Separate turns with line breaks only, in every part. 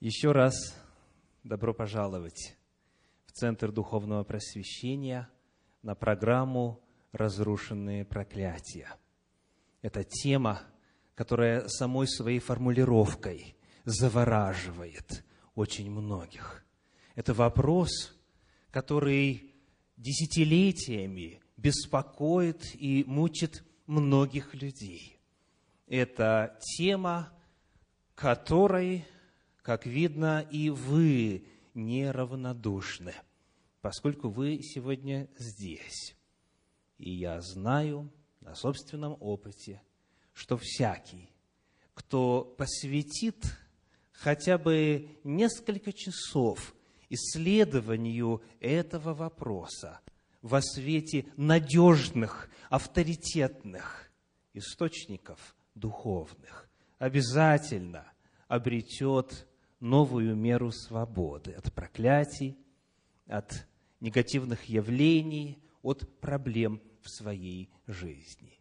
Еще раз добро пожаловать в Центр Духовного Просвещения на программу «Разрушенные проклятия». Это тема, которая самой своей формулировкой завораживает очень многих. Это вопрос, который десятилетиями беспокоит и мучит многих людей. Это тема, которой как видно, и вы неравнодушны, поскольку вы сегодня здесь. И я знаю на собственном опыте, что всякий, кто посвятит хотя бы несколько часов исследованию этого вопроса во свете надежных, авторитетных источников духовных, обязательно обретет новую меру свободы от проклятий, от негативных явлений, от проблем в своей жизни.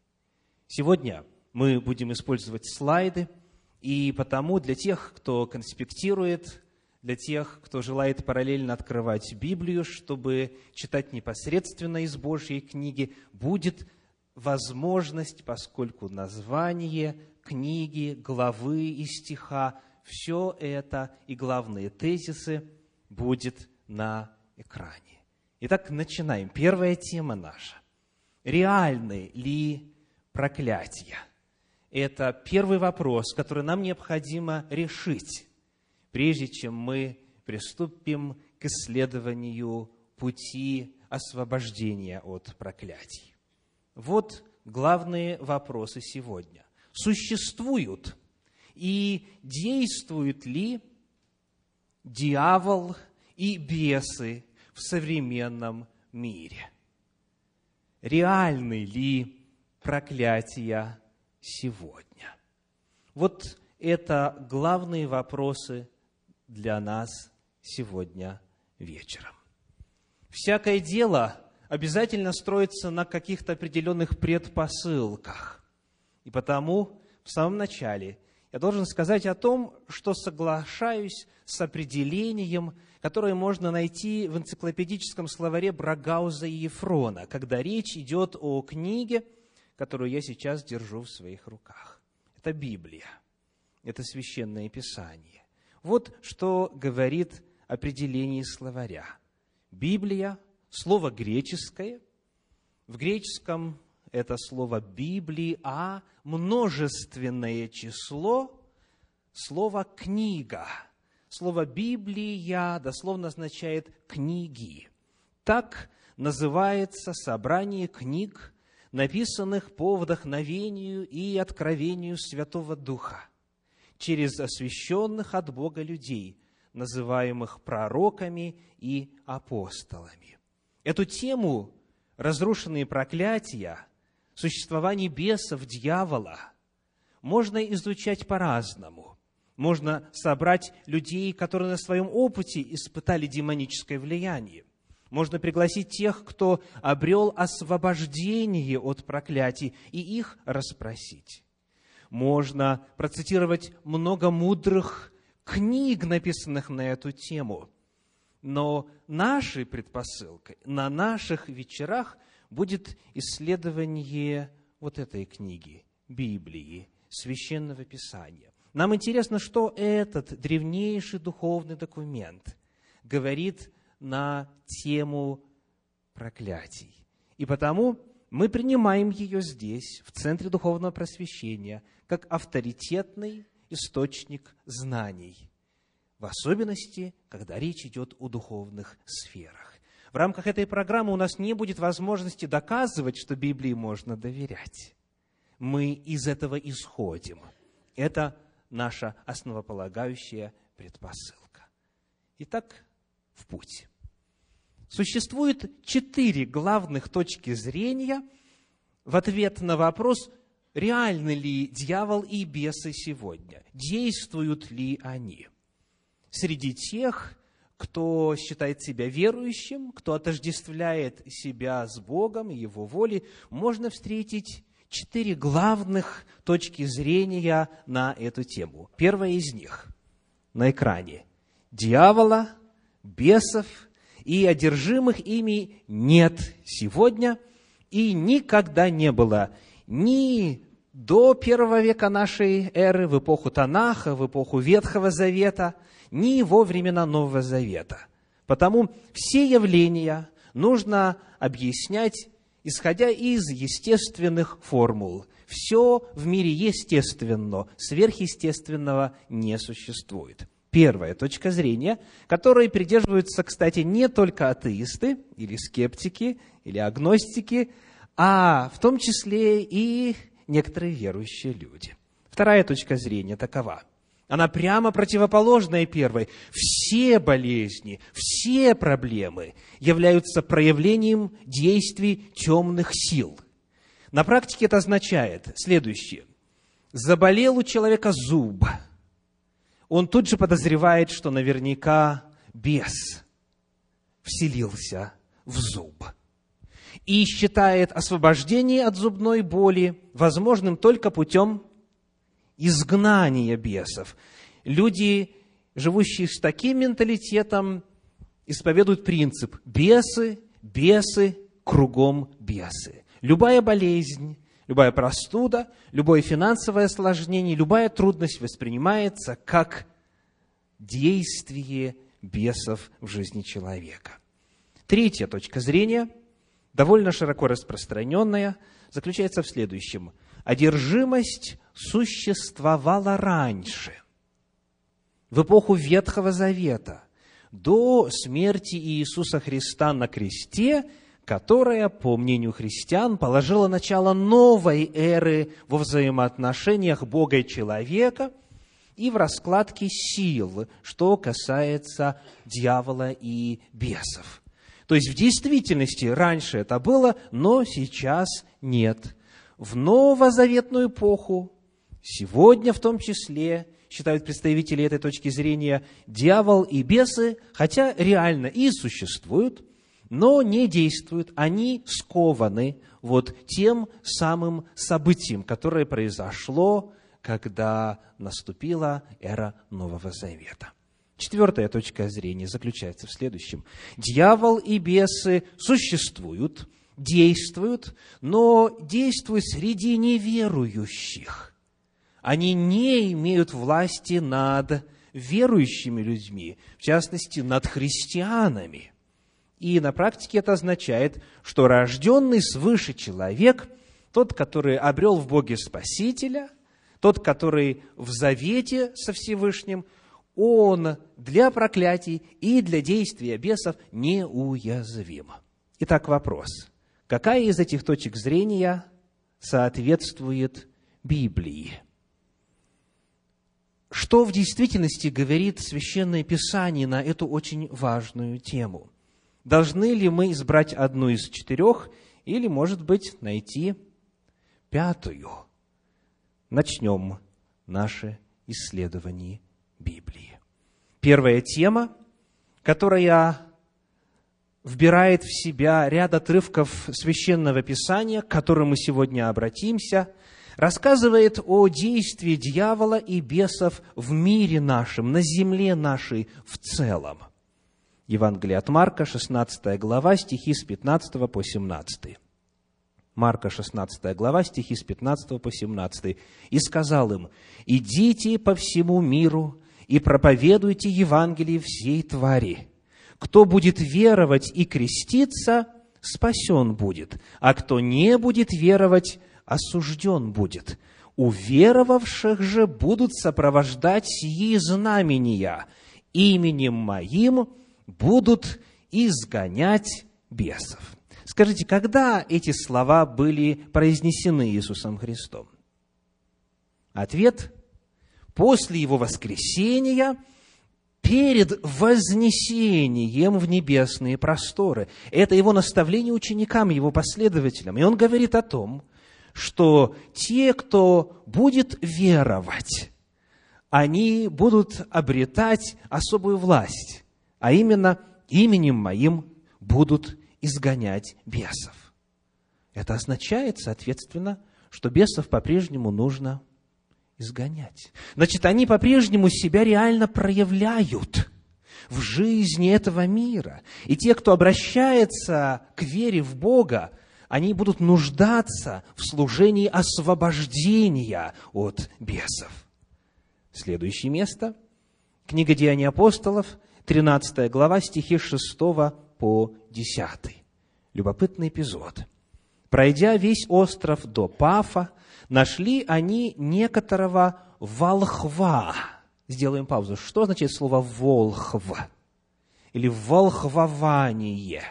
Сегодня мы будем использовать слайды, и потому для тех, кто конспектирует, для тех, кто желает параллельно открывать Библию, чтобы читать непосредственно из Божьей книги, будет возможность, поскольку название книги, главы и стиха все это и главные тезисы будет на экране. Итак, начинаем. Первая тема наша. Реальны ли проклятия? Это первый вопрос, который нам необходимо решить, прежде чем мы приступим к исследованию пути освобождения от проклятий. Вот главные вопросы сегодня. Существуют и действуют ли дьявол и бесы в современном мире? Реальны ли проклятия сегодня? Вот это главные вопросы для нас сегодня вечером. Всякое дело обязательно строится на каких-то определенных предпосылках. И потому в самом начале – я должен сказать о том, что соглашаюсь с определением, которое можно найти в энциклопедическом словаре Брагауза и Ефрона, когда речь идет о книге, которую я сейчас держу в своих руках. Это Библия, это священное писание. Вот что говорит определение словаря. Библия – слово греческое. В греческом это слово Библии, а множественное число слово «книга». Слово «Библия» дословно означает «книги». Так называется собрание книг, написанных по вдохновению и откровению Святого Духа через освященных от Бога людей, называемых пророками и апостолами. Эту тему «Разрушенные проклятия» существование бесов, дьявола можно изучать по-разному. Можно собрать людей, которые на своем опыте испытали демоническое влияние. Можно пригласить тех, кто обрел освобождение от проклятий, и их расспросить. Можно процитировать много мудрых книг, написанных на эту тему. Но нашей предпосылкой на наших вечерах – будет исследование вот этой книги, Библии, Священного Писания. Нам интересно, что этот древнейший духовный документ говорит на тему проклятий. И потому мы принимаем ее здесь, в Центре Духовного Просвещения, как авторитетный источник знаний, в особенности, когда речь идет о духовных сферах. В рамках этой программы у нас не будет возможности доказывать, что Библии можно доверять. Мы из этого исходим. Это наша основополагающая предпосылка. Итак, в путь. Существует четыре главных точки зрения в ответ на вопрос, реальны ли дьявол и бесы сегодня, действуют ли они. Среди тех, кто считает себя верующим, кто отождествляет себя с Богом и Его волей, можно встретить четыре главных точки зрения на эту тему. Первая из них на экране. дьявола, бесов и одержимых ими нет сегодня и никогда не было ни до первого века нашей эры, в эпоху Танаха, в эпоху Ветхого Завета, ни во времена Нового Завета. Потому все явления нужно объяснять, исходя из естественных формул. Все в мире естественно, сверхъестественного не существует. Первая точка зрения, которой придерживаются, кстати, не только атеисты или скептики или агностики, а в том числе и некоторые верующие люди. Вторая точка зрения такова. Она прямо противоположная первой. Все болезни, все проблемы являются проявлением действий темных сил. На практике это означает следующее. Заболел у человека зуб – он тут же подозревает, что наверняка бес вселился в зуб. И считает освобождение от зубной боли возможным только путем изгнания бесов. Люди, живущие с таким менталитетом, исповедуют принцип «бесы, бесы, кругом бесы». Любая болезнь, любая простуда, любое финансовое осложнение, любая трудность воспринимается как действие бесов в жизни человека. Третья точка зрения, довольно широко распространенная, заключается в следующем. Одержимость существовала раньше, в эпоху Ветхого Завета, до смерти Иисуса Христа на кресте – которая, по мнению христиан, положила начало новой эры во взаимоотношениях Бога и человека и в раскладке сил, что касается дьявола и бесов. То есть в действительности раньше это было, но сейчас нет. В новозаветную эпоху, сегодня в том числе, считают представители этой точки зрения, дьявол и бесы, хотя реально и существуют – но не действуют, они скованы вот тем самым событием, которое произошло, когда наступила эра Нового Завета. Четвертая точка зрения заключается в следующем. Дьявол и бесы существуют, действуют, но действуют среди неверующих. Они не имеют власти над верующими людьми, в частности, над христианами – и на практике это означает, что рожденный свыше человек, тот, который обрел в Боге Спасителя, тот, который в завете со Всевышним, он для проклятий и для действия бесов неуязвим. Итак, вопрос. Какая из этих точек зрения соответствует Библии? Что в действительности говорит Священное Писание на эту очень важную тему – Должны ли мы избрать одну из четырех или, может быть, найти пятую? Начнем наше исследование Библии. Первая тема, которая вбирает в себя ряд отрывков священного писания, к которым мы сегодня обратимся, рассказывает о действии дьявола и бесов в мире нашем, на земле нашей в целом. Евангелие от Марка, 16 глава, стихи с 15 по 17. Марка, 16 глава, стихи с 15 по 17. «И сказал им, идите по всему миру и проповедуйте Евангелие всей твари. Кто будет веровать и креститься, спасен будет, а кто не будет веровать, осужден будет. У веровавших же будут сопровождать сии знамения. Именем моим будут изгонять бесов. Скажите, когда эти слова были произнесены Иисусом Христом? Ответ – после Его воскресения, перед вознесением в небесные просторы. Это Его наставление ученикам, Его последователям. И Он говорит о том, что те, кто будет веровать, они будут обретать особую власть а именно именем моим будут изгонять бесов. Это означает, соответственно, что бесов по-прежнему нужно изгонять. Значит, они по-прежнему себя реально проявляют. в жизни этого мира. И те, кто обращается к вере в Бога, они будут нуждаться в служении освобождения от бесов. Следующее место. Книга Деяний апостолов, 13 глава, стихи 6 по 10. Любопытный эпизод. Пройдя весь остров до Пафа, нашли они некоторого волхва. Сделаем паузу. Что означает слово «волхв»? Или «волхвование»?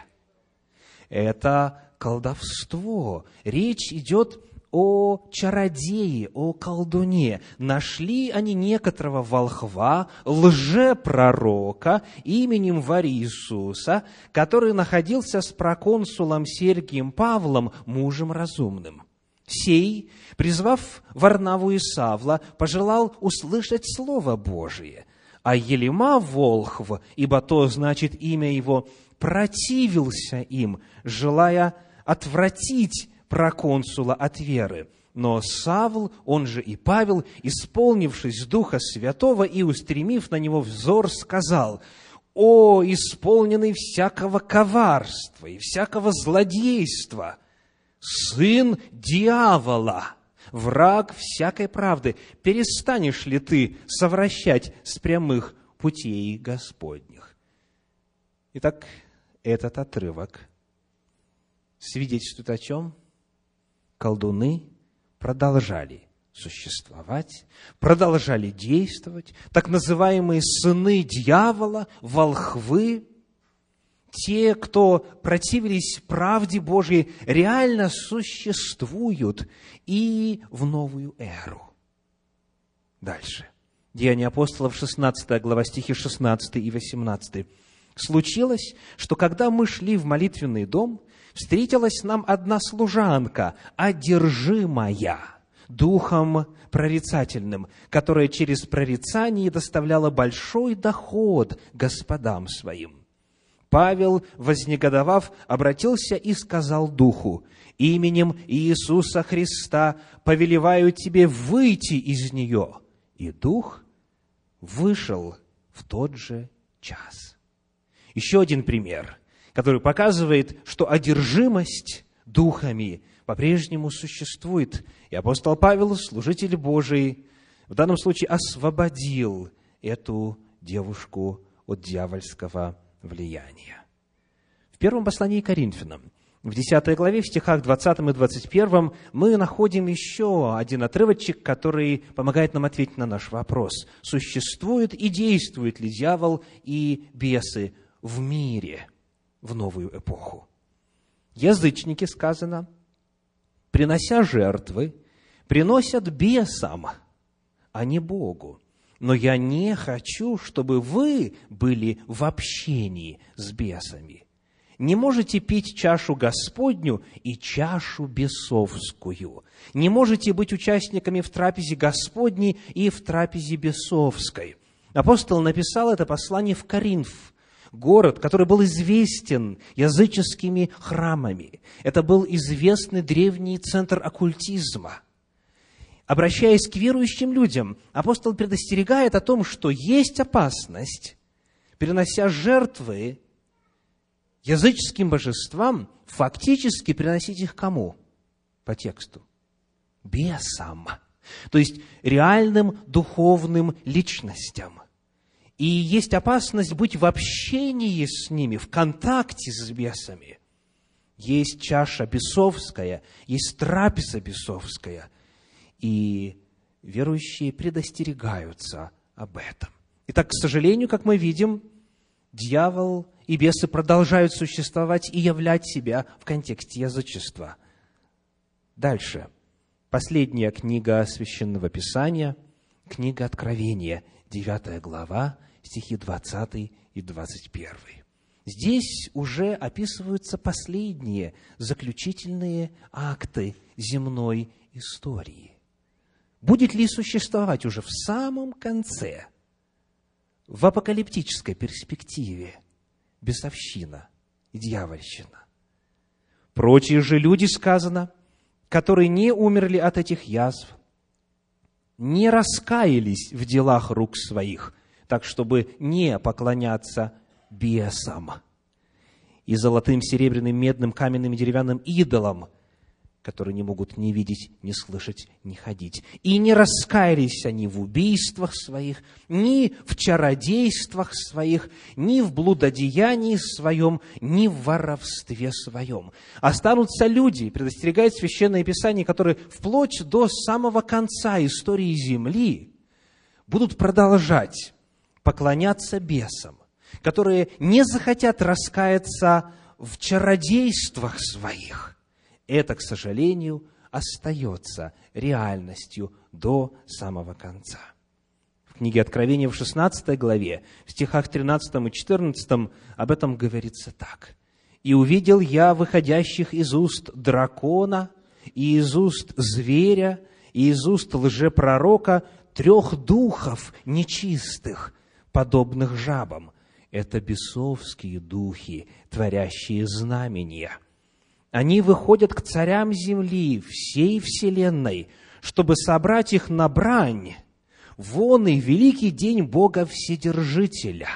Это колдовство. Речь идет о чародее, о колдуне. Нашли они некоторого волхва, лжепророка именем Варисуса, который находился с проконсулом Сергием Павлом, мужем разумным. Сей, призвав Варнаву и Савла, пожелал услышать Слово Божие. А Елима Волхв, ибо то значит имя его, противился им, желая отвратить проконсула от веры. Но Савл, он же и Павел, исполнившись Духа Святого и устремив на него взор, сказал, «О, исполненный всякого коварства и всякого злодейства, сын дьявола!» враг всякой правды, перестанешь ли ты совращать с прямых путей Господних? Итак, этот отрывок свидетельствует о чем? колдуны продолжали существовать, продолжали действовать, так называемые сыны дьявола, волхвы, те, кто противились правде Божьей, реально существуют и в новую эру. Дальше. Деяния апостолов, 16 глава, стихи 16 и 18. «Случилось, что когда мы шли в молитвенный дом, встретилась нам одна служанка, одержимая духом прорицательным, которая через прорицание доставляла большой доход господам своим. Павел, вознегодовав, обратился и сказал духу, «Именем Иисуса Христа повелеваю тебе выйти из нее». И дух вышел в тот же час. Еще один пример который показывает, что одержимость духами по-прежнему существует. И апостол Павел, служитель Божий, в данном случае освободил эту девушку от дьявольского влияния. В первом послании Коринфянам, в 10 главе, в стихах 20 и 21, мы находим еще один отрывочек, который помогает нам ответить на наш вопрос. Существует и действует ли дьявол и бесы в мире – в новую эпоху. Язычники, сказано, принося жертвы, приносят бесам, а не Богу. Но я не хочу, чтобы вы были в общении с бесами. Не можете пить чашу Господню и чашу бесовскую. Не можете быть участниками в трапезе Господней и в трапезе бесовской. Апостол написал это послание в Коринф, город, который был известен языческими храмами. Это был известный древний центр оккультизма. Обращаясь к верующим людям, апостол предостерегает о том, что есть опасность, перенося жертвы языческим божествам, фактически приносить их кому? По тексту. Бесам. То есть реальным духовным личностям – и есть опасность быть в общении с ними, в контакте с бесами. Есть чаша бесовская, есть трапеза бесовская. И верующие предостерегаются об этом. Итак, к сожалению, как мы видим, дьявол и бесы продолжают существовать и являть себя в контексте язычества. Дальше. Последняя книга Священного Писания, книга Откровения, 9 глава, стихи 20 и 21. Здесь уже описываются последние заключительные акты земной истории. Будет ли существовать уже в самом конце, в апокалиптической перспективе, бесовщина и дьявольщина? Прочие же люди, сказано, которые не умерли от этих язв, не раскаялись в делах рук своих, так чтобы не поклоняться бесам и золотым, серебряным, медным, каменным и деревянным идолам – которые не могут ни видеть, ни слышать, ни ходить. И не раскаялись они в убийствах своих, ни в чародействах своих, ни в блудодеянии своем, ни в воровстве своем. Останутся люди, предостерегает Священное Писание, которые вплоть до самого конца истории Земли будут продолжать поклоняться бесам, которые не захотят раскаяться в чародействах своих – это, к сожалению, остается реальностью до самого конца. В книге Откровения в 16 главе, в стихах 13 и 14 об этом говорится так. «И увидел я выходящих из уст дракона, и из уст зверя, и из уст лжепророка трех духов нечистых, подобных жабам. Это бесовские духи, творящие знамения» Они выходят к царям земли, всей вселенной, чтобы собрать их на брань. Вон и великий день Бога Вседержителя.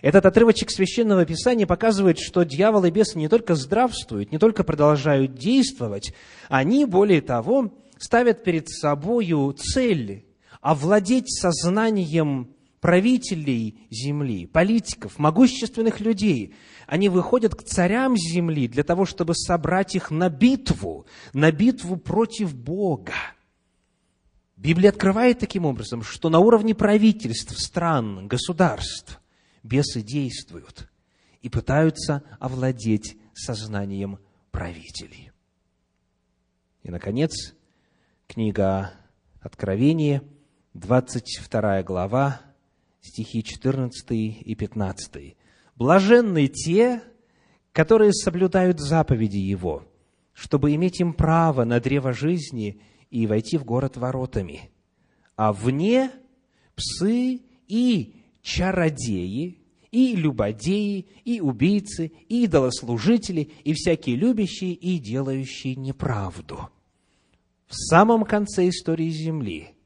Этот отрывочек Священного Писания показывает, что дьявол и бесы не только здравствуют, не только продолжают действовать, они, более того, ставят перед собою цель овладеть сознанием правителей земли, политиков, могущественных людей – они выходят к царям земли для того, чтобы собрать их на битву, на битву против Бога. Библия открывает таким образом, что на уровне правительств, стран, государств бесы действуют и пытаются овладеть сознанием правителей. И, наконец, книга Откровения, 22 глава, стихи 14 и 15. Блаженны те, которые соблюдают заповеди Его, чтобы иметь им право на древо жизни и войти в город воротами. А вне псы и чародеи, и любодеи, и убийцы, и идолослужители, и всякие любящие и делающие неправду. В самом конце истории Земли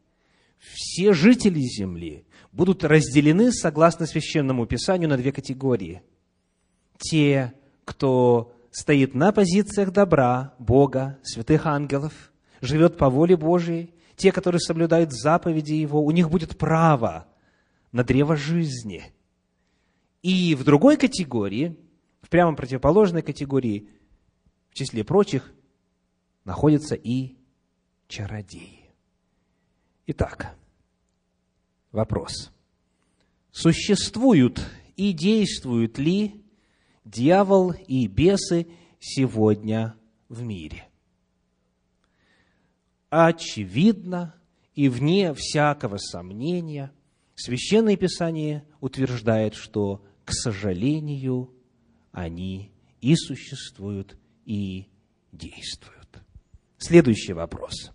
все жители Земли будут разделены, согласно Священному Писанию, на две категории. Те, кто стоит на позициях добра, Бога, святых ангелов, живет по воле Божией, те, которые соблюдают заповеди Его, у них будет право на древо жизни. И в другой категории, в прямо противоположной категории, в числе прочих, находятся и чародеи. Итак, Вопрос. Существуют и действуют ли дьявол и бесы сегодня в мире? Очевидно и вне всякого сомнения Священное Писание утверждает, что, к сожалению, они и существуют, и действуют. Следующий вопрос.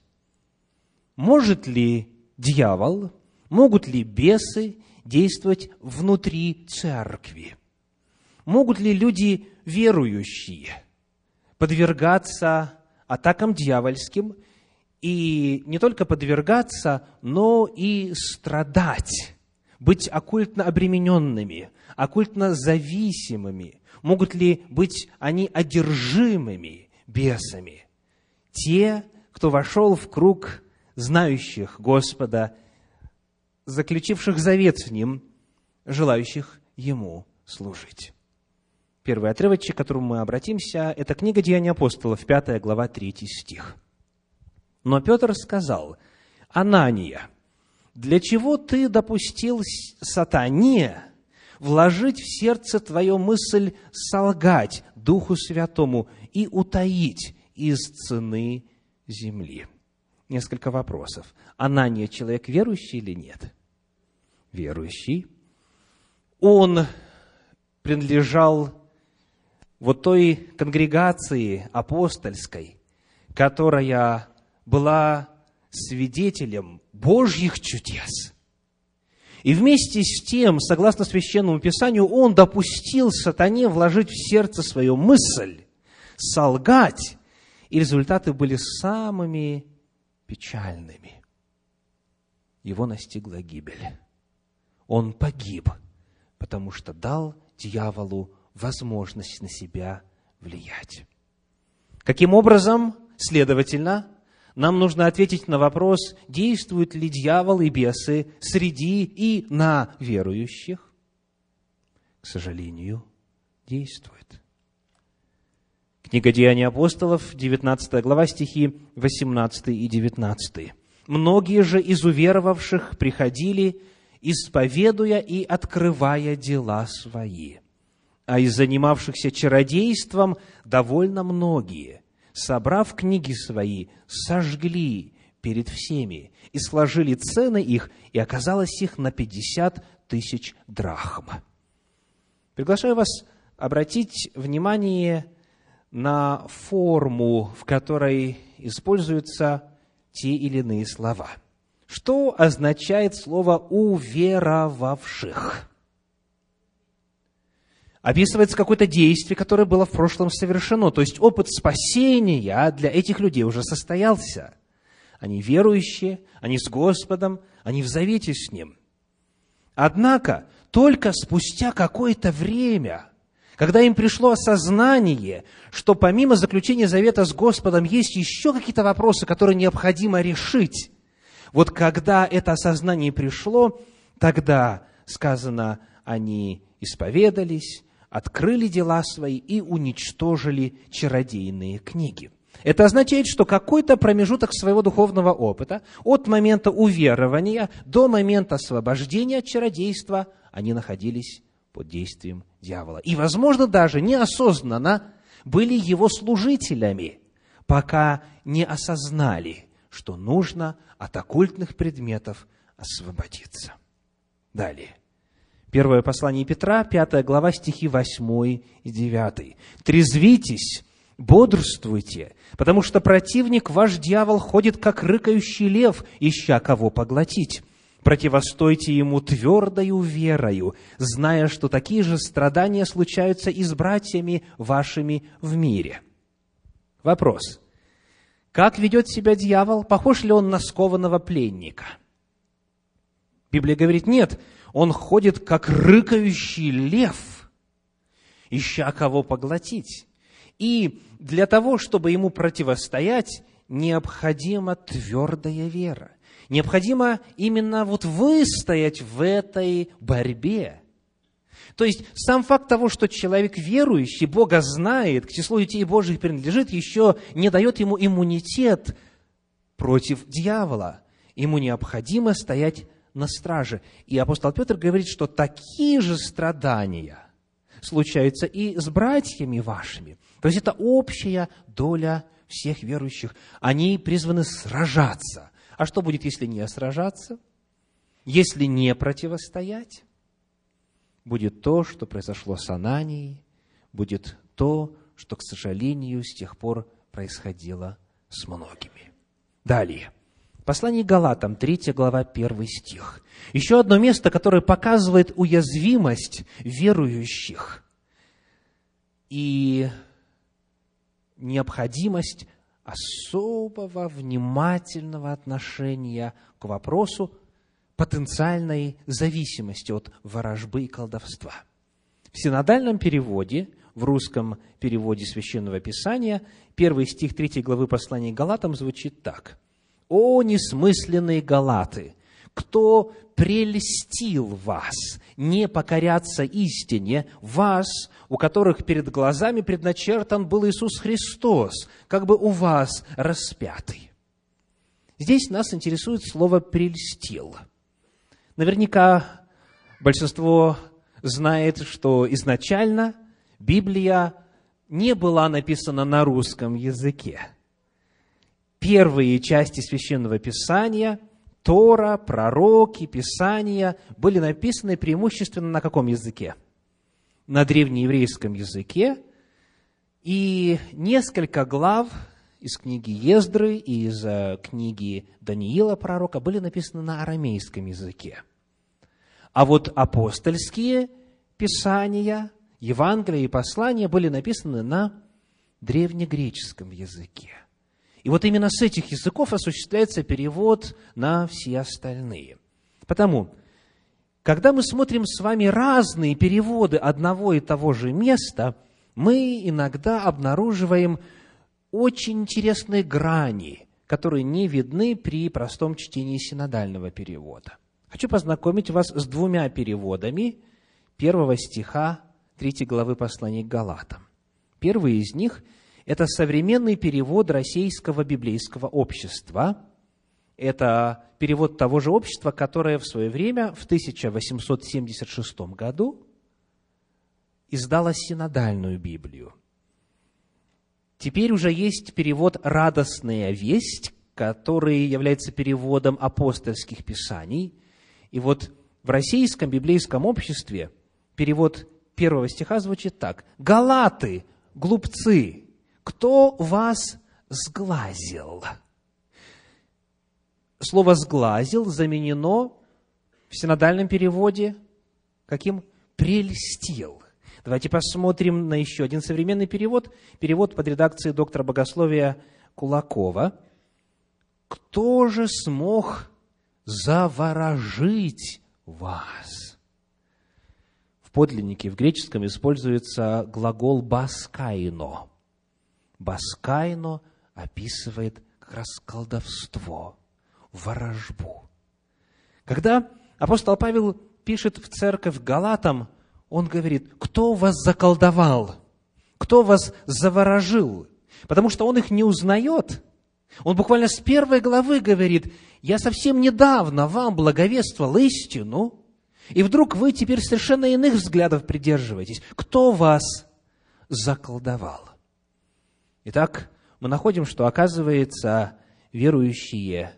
Может ли дьявол Могут ли бесы действовать внутри церкви? Могут ли люди верующие подвергаться атакам дьявольским и не только подвергаться, но и страдать, быть оккультно обремененными, оккультно зависимыми? Могут ли быть они одержимыми бесами? Те, кто вошел в круг знающих Господа заключивших завет с ним, желающих ему служить. Первый отрывочек, к которому мы обратимся, это книга Деяния апостолов, 5 глава, 3 стих. Но Петр сказал, «Анания, для чего ты допустил сатане вложить в сердце твое мысль солгать Духу Святому и утаить из цены земли?» Несколько вопросов. Анания человек верующий или нет? верующий, он принадлежал вот той конгрегации апостольской, которая была свидетелем Божьих чудес. И вместе с тем, согласно Священному Писанию, он допустил сатане вложить в сердце свою мысль, солгать, и результаты были самыми печальными. Его настигла гибель он погиб, потому что дал дьяволу возможность на себя влиять. Каким образом, следовательно, нам нужно ответить на вопрос, действуют ли дьявол и бесы среди и на верующих? К сожалению, действует. Книга Деяний апостолов, 19 глава, стихи 18 и 19. «Многие же из уверовавших приходили, исповедуя и открывая дела свои. А из занимавшихся чародейством довольно многие, собрав книги свои, сожгли перед всеми и сложили цены их, и оказалось их на пятьдесят тысяч драхм. Приглашаю вас обратить внимание на форму, в которой используются те или иные слова. Что означает слово «уверовавших»? Описывается какое-то действие, которое было в прошлом совершено. То есть опыт спасения для этих людей уже состоялся. Они верующие, они с Господом, они в завете с Ним. Однако, только спустя какое-то время – когда им пришло осознание, что помимо заключения завета с Господом есть еще какие-то вопросы, которые необходимо решить. Вот когда это осознание пришло, тогда сказано, они исповедались, открыли дела свои и уничтожили чародейные книги. Это означает, что какой-то промежуток своего духовного опыта от момента уверования до момента освобождения от чародейства они находились под действием дьявола. И, возможно, даже неосознанно были его служителями, пока не осознали, что нужно от оккультных предметов освободиться. Далее. Первое послание Петра, пятая глава, стихи 8 и 9. «Трезвитесь, бодрствуйте, потому что противник ваш дьявол ходит, как рыкающий лев, ища кого поглотить противостойте ему твердою верою, зная, что такие же страдания случаются и с братьями вашими в мире. Вопрос. Как ведет себя дьявол? Похож ли он на скованного пленника? Библия говорит, нет, он ходит как рыкающий лев, ища кого поглотить. И для того, чтобы ему противостоять, необходима твердая вера. Необходимо именно вот выстоять в этой борьбе. То есть сам факт того, что человек верующий, Бога знает, к числу детей Божьих принадлежит, еще не дает ему иммунитет против дьявола. Ему необходимо стоять на страже. И апостол Петр говорит, что такие же страдания случаются и с братьями вашими. То есть это общая доля всех верующих. Они призваны сражаться а что будет, если не сражаться? Если не противостоять? Будет то, что произошло с Ананией, будет то, что, к сожалению, с тех пор происходило с многими. Далее. Послание Галатам, 3 глава, 1 стих. Еще одно место, которое показывает уязвимость верующих и необходимость особого внимательного отношения к вопросу потенциальной зависимости от ворожбы и колдовства. В синодальном переводе, в русском переводе Священного Писания, первый стих третьей главы послания Галатам звучит так. «О, несмысленные Галаты! Кто прельстил вас не покоряться истине, вас, у которых перед глазами предначертан был Иисус Христос, как бы у вас распятый. Здесь нас интересует слово «прельстил». Наверняка большинство знает, что изначально Библия не была написана на русском языке. Первые части Священного Писания – Тора, пророки, Писания были написаны преимущественно на каком языке? На древнееврейском языке. И несколько глав из книги Ездры и из э, книги Даниила пророка были написаны на арамейском языке. А вот апостольские писания, Евангелия и послания были написаны на древнегреческом языке. И вот именно с этих языков осуществляется перевод на все остальные. Потому когда мы смотрим с вами разные переводы одного и того же места, мы иногда обнаруживаем очень интересные грани, которые не видны при простом чтении синодального перевода. Хочу познакомить вас с двумя переводами первого стиха третьей главы послания к Галатам. Первый из них – это современный перевод Российского библейского общества. Это перевод того же общества, которое в свое время, в 1876 году, издало синодальную Библию. Теперь уже есть перевод «Радостная весть», который является переводом апостольских писаний. И вот в российском библейском обществе перевод первого стиха звучит так. «Галаты, глупцы, кто вас сглазил?» Слово «сглазил» заменено в синодальном переводе каким? «Прельстил». Давайте посмотрим на еще один современный перевод. Перевод под редакцией доктора богословия Кулакова. «Кто же смог заворожить вас?» В подлиннике, в греческом используется глагол «баскайно». «Баскайно» описывает как раз колдовство, ворожбу. Когда апостол Павел пишет в церковь Галатам, он говорит, кто вас заколдовал? Кто вас заворожил? Потому что он их не узнает. Он буквально с первой главы говорит, я совсем недавно вам благовествовал истину, и вдруг вы теперь совершенно иных взглядов придерживаетесь. Кто вас заколдовал? Итак, мы находим, что, оказывается, верующие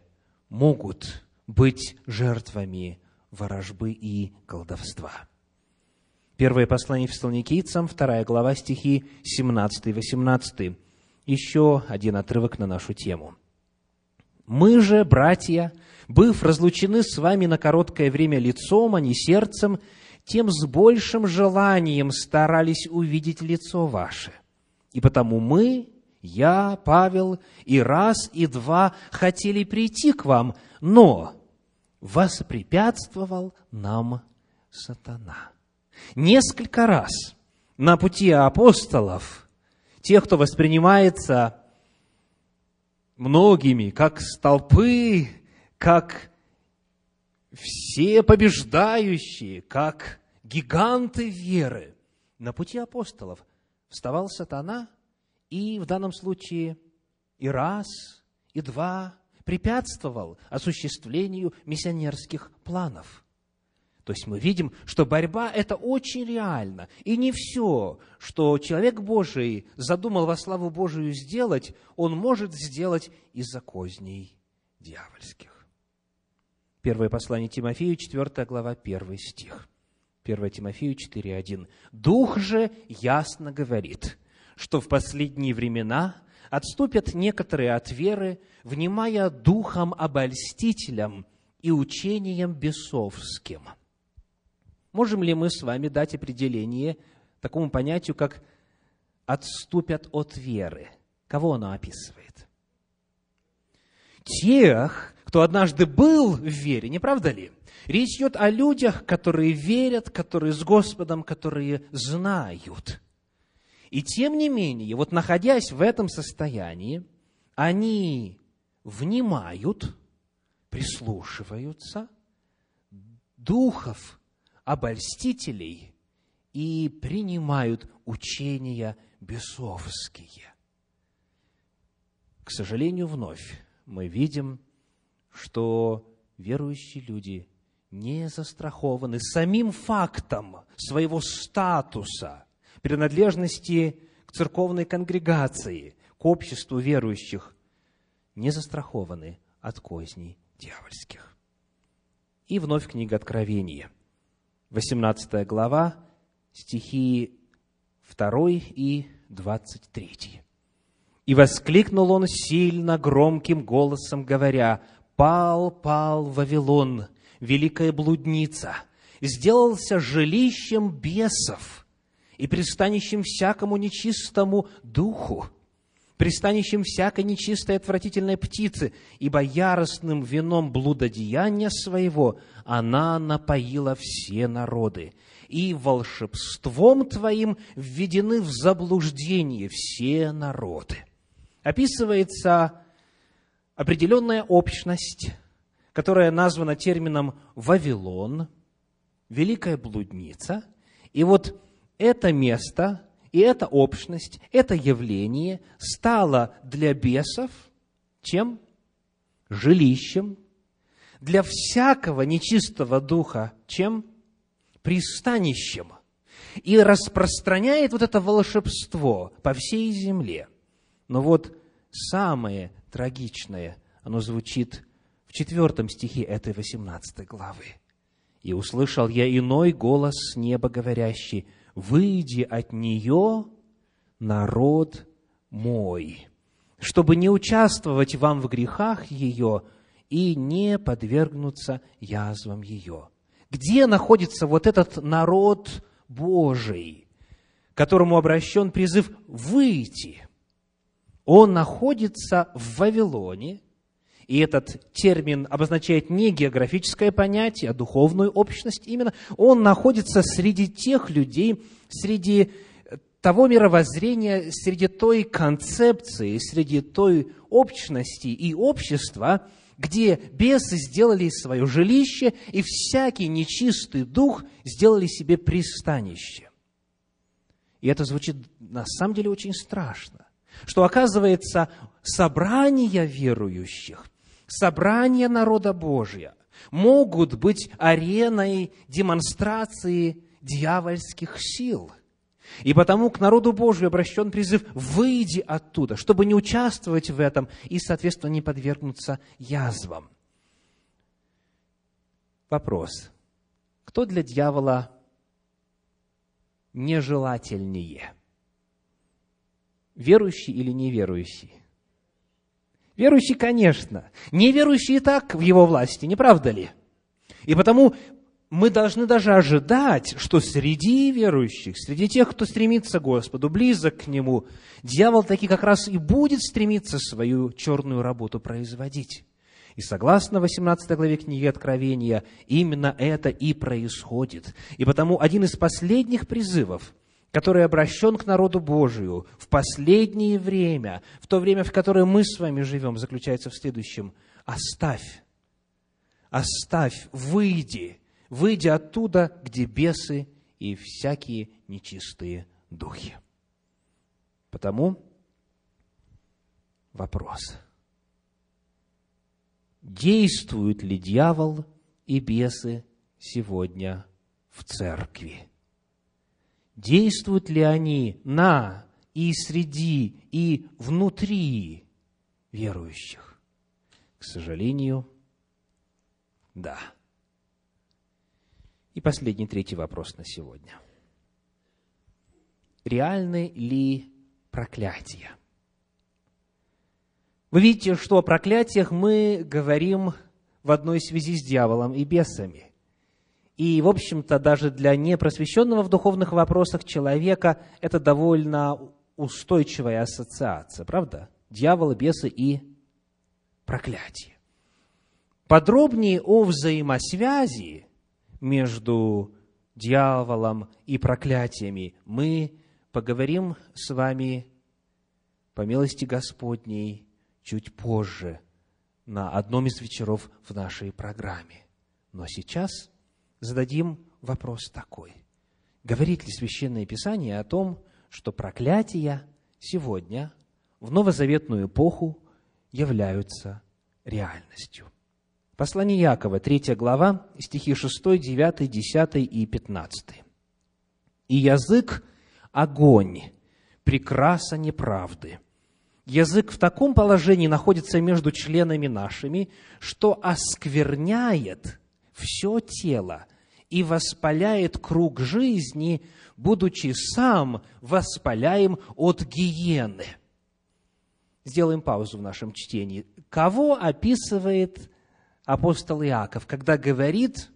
могут быть жертвами ворожбы и колдовства. Первое послание Фессалоникийцам, вторая глава, стихи 17 и 18. Еще один отрывок на нашу тему. «Мы же, братья, быв разлучены с вами на короткое время лицом, а не сердцем, тем с большим желанием старались увидеть лицо ваше. И потому мы, я, Павел, и раз, и два хотели прийти к вам, но воспрепятствовал нам сатана». Несколько раз на пути апостолов, тех, кто воспринимается многими как столпы, как все побеждающие, как гиганты веры, на пути апостолов вставал сатана и в данном случае и раз, и два препятствовал осуществлению миссионерских планов – то есть мы видим, что борьба – это очень реально. И не все, что человек Божий задумал во славу Божию сделать, он может сделать из-за козней дьявольских. Первое послание Тимофею, 4 глава, 1 стих. 1 Тимофею 4.1. «Дух же ясно говорит, что в последние времена отступят некоторые от веры, внимая духом обольстителям и учением бесовским» Можем ли мы с вами дать определение такому понятию, как «отступят от веры»? Кого оно описывает? Тех, кто однажды был в вере, не правда ли? Речь идет о людях, которые верят, которые с Господом, которые знают. И тем не менее, вот находясь в этом состоянии, они внимают, прислушиваются, духов обольстителей и принимают учения бесовские. К сожалению, вновь мы видим, что верующие люди не застрахованы самим фактом своего статуса, принадлежности к церковной конгрегации, к обществу верующих, не застрахованы от козней дьявольских. И вновь книга Откровения – 18 глава, стихи 2 и 23. «И воскликнул он сильно громким голосом, говоря, «Пал, пал Вавилон, великая блудница, сделался жилищем бесов и пристанищем всякому нечистому духу. пристанищем всякой нечистой отвратительной птицы, ибо яростным вином блудодеяния своего она напоила все народы. И волшебством Твоим введены в заблуждение все народы. Описывается определенная общность, которая названа термином «Вавилон», «Великая блудница». И вот это место и эта общность, это явление стало для бесов чем? Жилищем. Для всякого нечистого духа чем? Пристанищем. И распространяет вот это волшебство по всей земле. Но вот самое трагичное, оно звучит в четвертом стихе этой 18 главы. «И услышал я иной голос с неба, говорящий, выйди от нее, народ мой, чтобы не участвовать вам в грехах ее и не подвергнуться язвам ее. Где находится вот этот народ Божий, которому обращен призыв выйти? Он находится в Вавилоне, и этот термин обозначает не географическое понятие, а духовную общность именно, он находится среди тех людей, среди того мировоззрения, среди той концепции, среди той общности и общества, где бесы сделали свое жилище, и всякий нечистый дух сделали себе пристанище. И это звучит на самом деле очень страшно, что оказывается собрания верующих собрания народа Божия могут быть ареной демонстрации дьявольских сил. И потому к народу Божию обращен призыв «выйди оттуда», чтобы не участвовать в этом и, соответственно, не подвергнуться язвам. Вопрос. Кто для дьявола нежелательнее? Верующий или неверующий? Верующий, конечно. Неверующий и так в его власти, не правда ли? И потому мы должны даже ожидать, что среди верующих, среди тех, кто стремится к Господу, близок к Нему, дьявол таки как раз и будет стремиться свою черную работу производить. И согласно 18 главе книги Откровения, именно это и происходит. И потому один из последних призывов – который обращен к народу Божию в последнее время, в то время, в которое мы с вами живем, заключается в следующем. Оставь, оставь, выйди, выйди оттуда, где бесы и всякие нечистые духи. Потому вопрос. Действуют ли дьявол и бесы сегодня в церкви? Действуют ли они на и среди, и внутри верующих? К сожалению, да. И последний, третий вопрос на сегодня. Реальны ли проклятия? Вы видите, что о проклятиях мы говорим в одной связи с дьяволом и бесами. И, в общем-то, даже для непросвещенного в духовных вопросах человека это довольно устойчивая ассоциация, правда? Дьявол, бесы и проклятие. Подробнее о взаимосвязи между дьяволом и проклятиями мы поговорим с вами по милости Господней чуть позже на одном из вечеров в нашей программе. Но сейчас – зададим вопрос такой. Говорит ли Священное Писание о том, что проклятия сегодня, в новозаветную эпоху, являются реальностью? Послание Якова, 3 глава, стихи 6, 9, 10 и 15. «И язык – огонь, прекраса неправды. Язык в таком положении находится между членами нашими, что оскверняет все тело и воспаляет круг жизни, будучи сам воспаляем от гиены. Сделаем паузу в нашем чтении. Кого описывает апостол Иаков, когда говорит,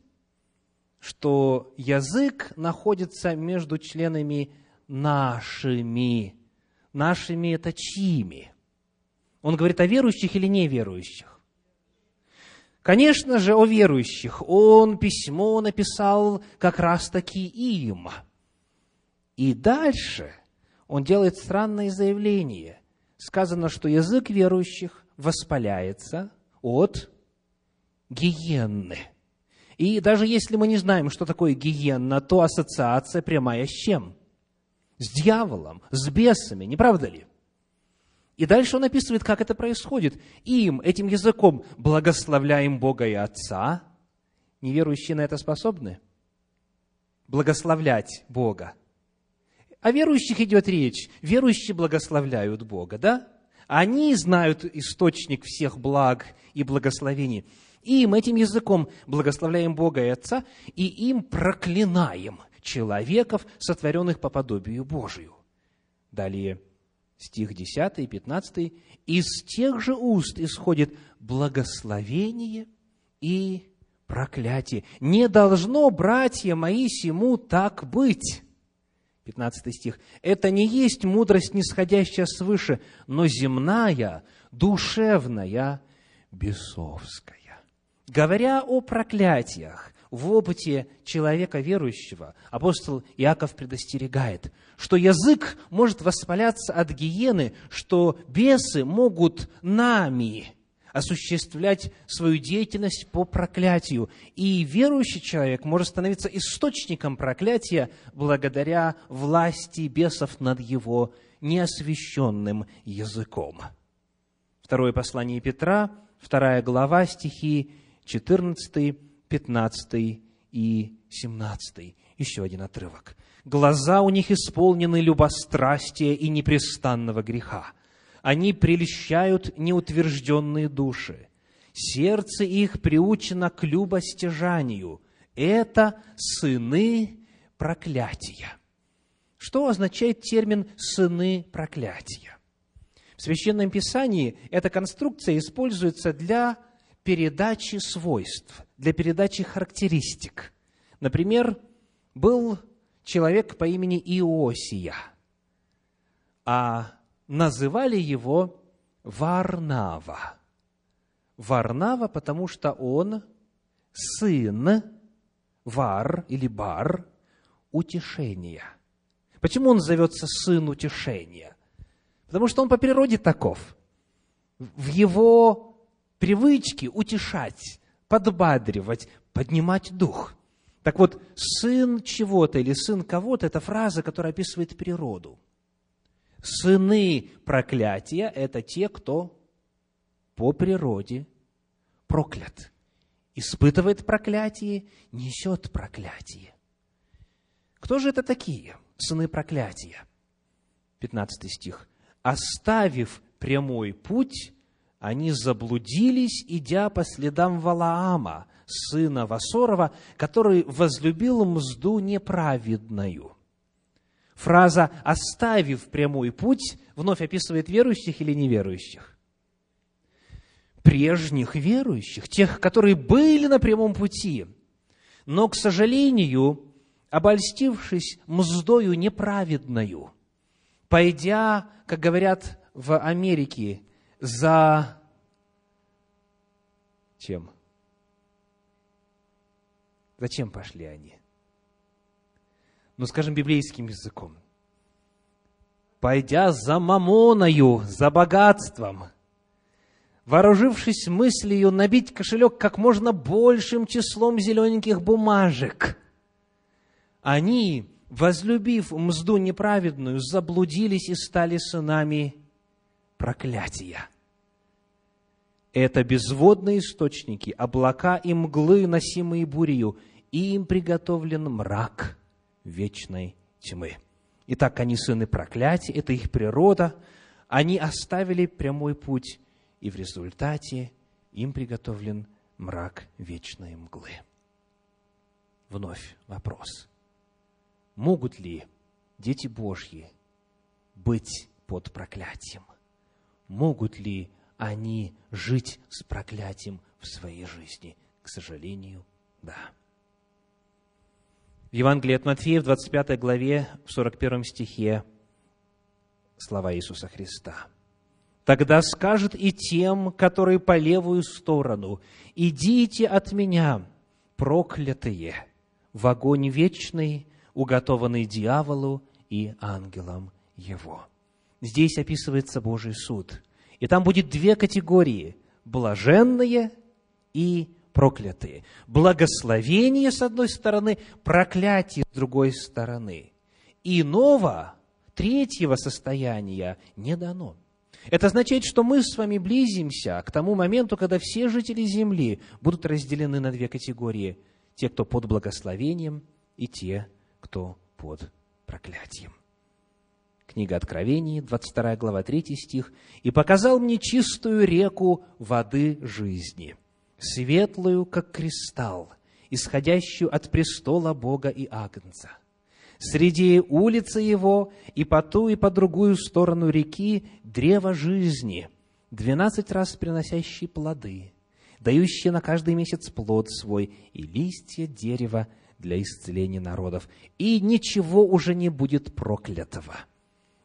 что язык находится между членами нашими? Нашими – это чьими? Он говорит о верующих или неверующих? Конечно же, о верующих. Он письмо написал как раз-таки им. И дальше он делает странное заявление. Сказано, что язык верующих воспаляется от гиенны. И даже если мы не знаем, что такое гиенна, то ассоциация прямая с чем? С дьяволом, с бесами, не правда ли? И дальше он описывает, как это происходит. Им, этим языком, благословляем Бога и Отца. Неверующие на это способны? Благословлять Бога. О верующих идет речь. Верующие благословляют Бога, да? Они знают источник всех благ и благословений. Им, этим языком, благословляем Бога и Отца, и им проклинаем человеков, сотворенных по подобию Божию. Далее, стих 10 и 15, из тех же уст исходит благословение и проклятие. Не должно, братья мои, сему так быть. 15 стих. Это не есть мудрость, нисходящая свыше, но земная, душевная, бесовская. Говоря о проклятиях, в опыте человека верующего апостол Иаков предостерегает, что язык может воспаляться от гиены, что бесы могут нами осуществлять свою деятельность по проклятию. И верующий человек может становиться источником проклятия благодаря власти бесов над его неосвященным языком. Второе послание Петра, вторая глава, стихи 14, 15 и 17. Еще один отрывок. «Глаза у них исполнены любострастия и непрестанного греха. Они прельщают неутвержденные души. Сердце их приучено к любостяжанию. Это сыны проклятия». Что означает термин «сыны проклятия»? В Священном Писании эта конструкция используется для передачи свойств, для передачи характеристик. Например, был человек по имени Иосия, а называли его Варнава. Варнава, потому что он сын Вар или Бар утешения. Почему он зовется сын утешения? Потому что он по природе таков. В его привычки утешать, подбадривать, поднимать дух. Так вот, сын чего-то или сын кого-то – это фраза, которая описывает природу. Сыны проклятия – это те, кто по природе проклят. Испытывает проклятие, несет проклятие. Кто же это такие, сыны проклятия? 15 стих. «Оставив прямой путь, они заблудились, идя по следам Валаама, сына Васорова, который возлюбил мзду неправедную. Фраза «оставив прямой путь» вновь описывает верующих или неверующих? Прежних верующих, тех, которые были на прямом пути, но, к сожалению, обольстившись мздою неправедную, пойдя, как говорят в Америке, за чем? Зачем пошли они? Ну, скажем, библейским языком. Пойдя за мамоною, за богатством, вооружившись мыслью набить кошелек как можно большим числом зелененьких бумажек, они, возлюбив мзду неправедную, заблудились и стали сынами проклятия. Это безводные источники, облака и мглы, носимые бурею, и им приготовлен мрак вечной тьмы. Итак, они сыны проклятия, это их природа. Они оставили прямой путь, и в результате им приготовлен мрак вечной мглы. Вновь вопрос. Могут ли дети Божьи быть под проклятием? Могут ли они жить с проклятием в своей жизни? К сожалению, да. В Евангелии от Матфея, в 25 главе, в 41 стихе, слова Иисуса Христа. Тогда скажет и тем, которые по левую сторону, «Идите от меня, проклятые, в огонь вечный, уготованный дьяволу и ангелам его». Здесь описывается Божий суд. И там будет две категории – блаженные и проклятые. Благословение с одной стороны, проклятие с другой стороны. Иного, третьего состояния не дано. Это означает, что мы с вами близимся к тому моменту, когда все жители Земли будут разделены на две категории. Те, кто под благословением, и те, кто под проклятием. Книга Откровений, 22 глава, 3 стих. «И показал мне чистую реку воды жизни, светлую, как кристалл, исходящую от престола Бога и Агнца. Среди улицы его и по ту, и по другую сторону реки древо жизни, двенадцать раз приносящие плоды, дающие на каждый месяц плод свой, и листья дерева для исцеления народов. И ничего уже не будет проклятого.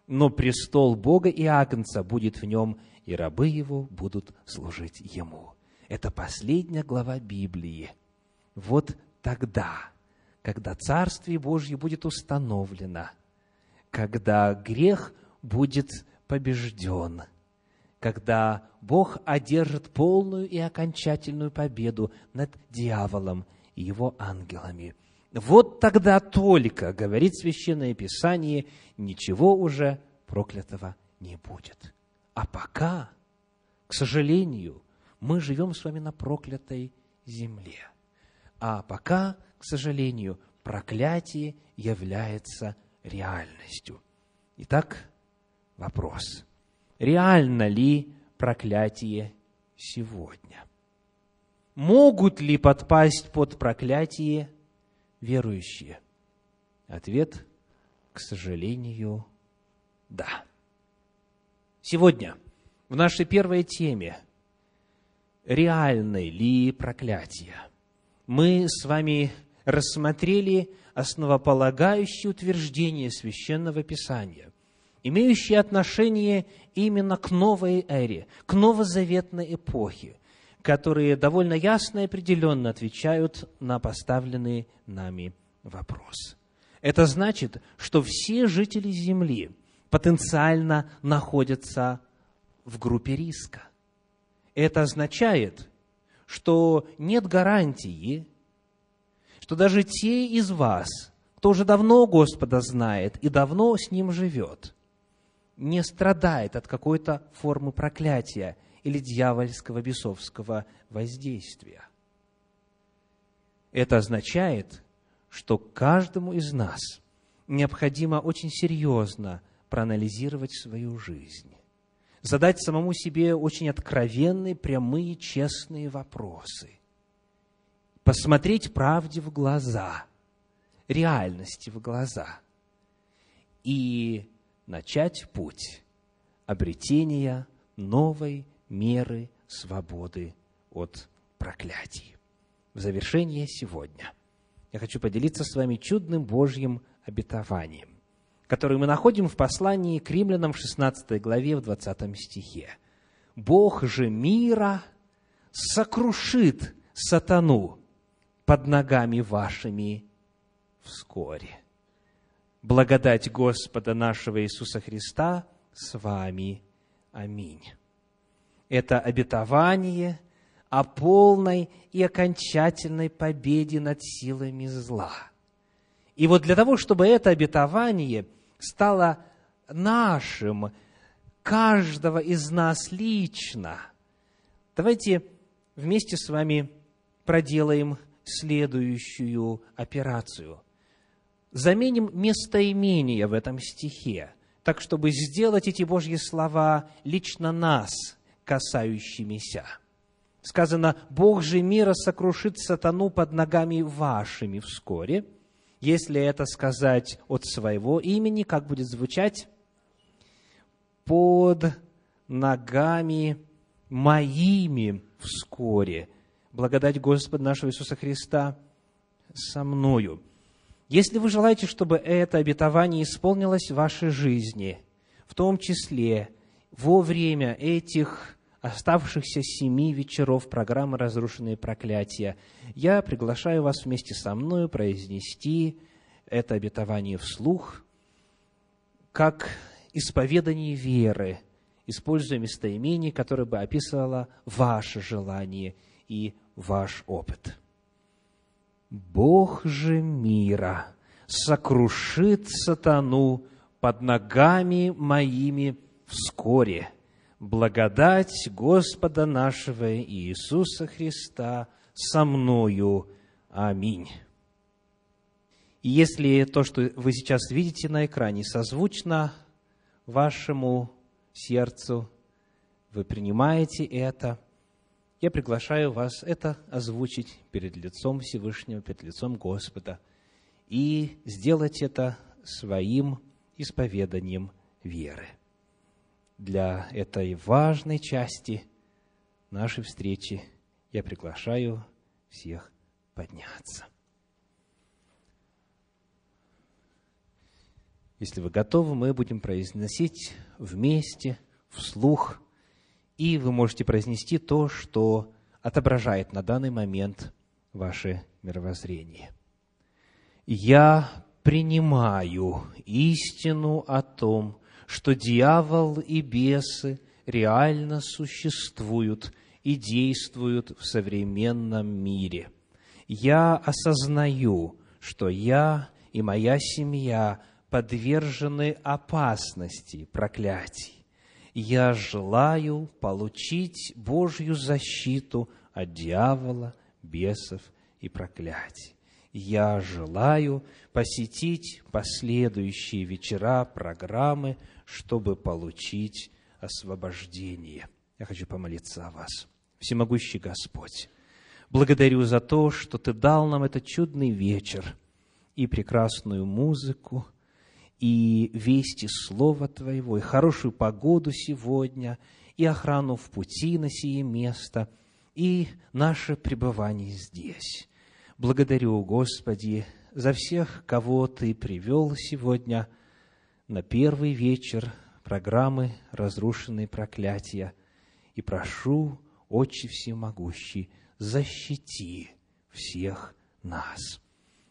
Но престол Бога и Агнца будет в нем, и рабы его будут служить ему. Это последняя глава Библии. Вот тогда, когда Царствие Божье будет установлено, когда грех будет побежден, когда Бог одержит полную и окончательную победу над дьяволом и его ангелами. Вот тогда только, говорит Священное Писание, ничего уже проклятого не будет. А пока, к сожалению, мы живем с вами на проклятой земле. А пока, к сожалению, проклятие является реальностью. Итак, вопрос. Реально ли проклятие сегодня? Могут ли подпасть под проклятие верующие? Ответ, к сожалению, да. Сегодня в нашей первой теме реальны ли проклятие? Мы с вами рассмотрели основополагающие утверждения Священного Писания, имеющие отношение именно к новой эре, к новозаветной эпохе, которые довольно ясно и определенно отвечают на поставленный нами вопрос. Это значит, что все жители Земли потенциально находятся в группе риска – это означает, что нет гарантии, что даже те из вас, кто уже давно Господа знает и давно с Ним живет, не страдает от какой-то формы проклятия или дьявольского бесовского воздействия. Это означает, что каждому из нас необходимо очень серьезно проанализировать свою жизнь задать самому себе очень откровенные, прямые, честные вопросы. Посмотреть правде в глаза, реальности в глаза. И начать путь обретения новой меры свободы от проклятий. В завершение сегодня я хочу поделиться с вами чудным Божьим обетованием который мы находим в послании к римлянам в 16 главе, в 20 стихе. «Бог же мира сокрушит сатану под ногами вашими вскоре. Благодать Господа нашего Иисуса Христа с вами. Аминь». Это обетование о полной и окончательной победе над силами зла. И вот для того, чтобы это обетование – стало нашим, каждого из нас лично. Давайте вместе с вами проделаем следующую операцию. Заменим местоимение в этом стихе, так, чтобы сделать эти Божьи слова лично нас касающимися. Сказано, «Бог же мира сокрушит сатану под ногами вашими вскоре». Если это сказать от своего имени, как будет звучать? Под ногами моими вскоре. Благодать Господа нашего Иисуса Христа со мною. Если вы желаете, чтобы это обетование исполнилось в вашей жизни, в том числе во время этих оставшихся семи вечеров программы «Разрушенные проклятия» я приглашаю вас вместе со мной произнести это обетование вслух, как исповедание веры, используя местоимение, которое бы описывало ваше желание и ваш опыт. Бог же мира сокрушит сатану под ногами моими вскоре. Благодать Господа нашего Иисуса Христа со мною. Аминь. И если то, что вы сейчас видите на экране, созвучно вашему сердцу, вы принимаете это, я приглашаю вас это озвучить перед лицом Всевышнего, перед лицом Господа, и сделать это своим исповеданием веры. Для этой важной части нашей встречи я приглашаю всех подняться. Если вы готовы, мы будем произносить вместе, вслух, и вы можете произнести то, что отображает на данный момент ваше мировоззрение. Я принимаю истину о том, что дьявол и бесы реально существуют и действуют в современном мире. Я осознаю, что я и моя семья – подвержены опасности проклятий. Я желаю получить Божью защиту от дьявола, бесов и проклятий. Я желаю посетить последующие вечера программы, чтобы получить освобождение. Я хочу помолиться о вас. Всемогущий Господь, благодарю за то, что Ты дал нам этот чудный вечер и прекрасную музыку – и вести Слова Твоего, и хорошую погоду сегодня, и охрану в пути на сие место, и наше пребывание здесь. Благодарю, Господи, за всех, кого Ты привел сегодня на первый вечер программы «Разрушенные проклятия», и прошу, Отче Всемогущий, защити всех нас.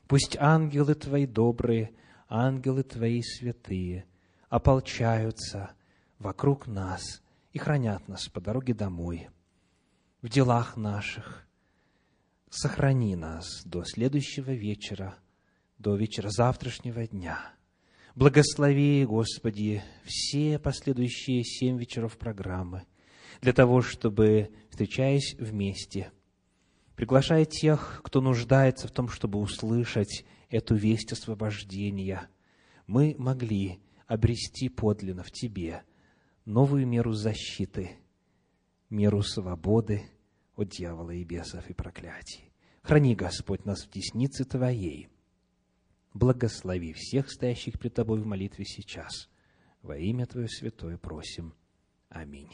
Пусть ангелы Твои добрые – ангелы Твои святые ополчаются вокруг нас и хранят нас по дороге домой, в делах наших. Сохрани нас до следующего вечера, до вечера завтрашнего дня. Благослови, Господи, все последующие семь вечеров программы для того, чтобы, встречаясь вместе, приглашая тех, кто нуждается в том, чтобы услышать эту весть освобождения, мы могли обрести подлинно в Тебе новую меру защиты, меру свободы от дьявола и бесов и проклятий. Храни, Господь, нас в деснице Твоей. Благослови всех стоящих пред Тобой в молитве сейчас. Во имя Твое святое просим. Аминь.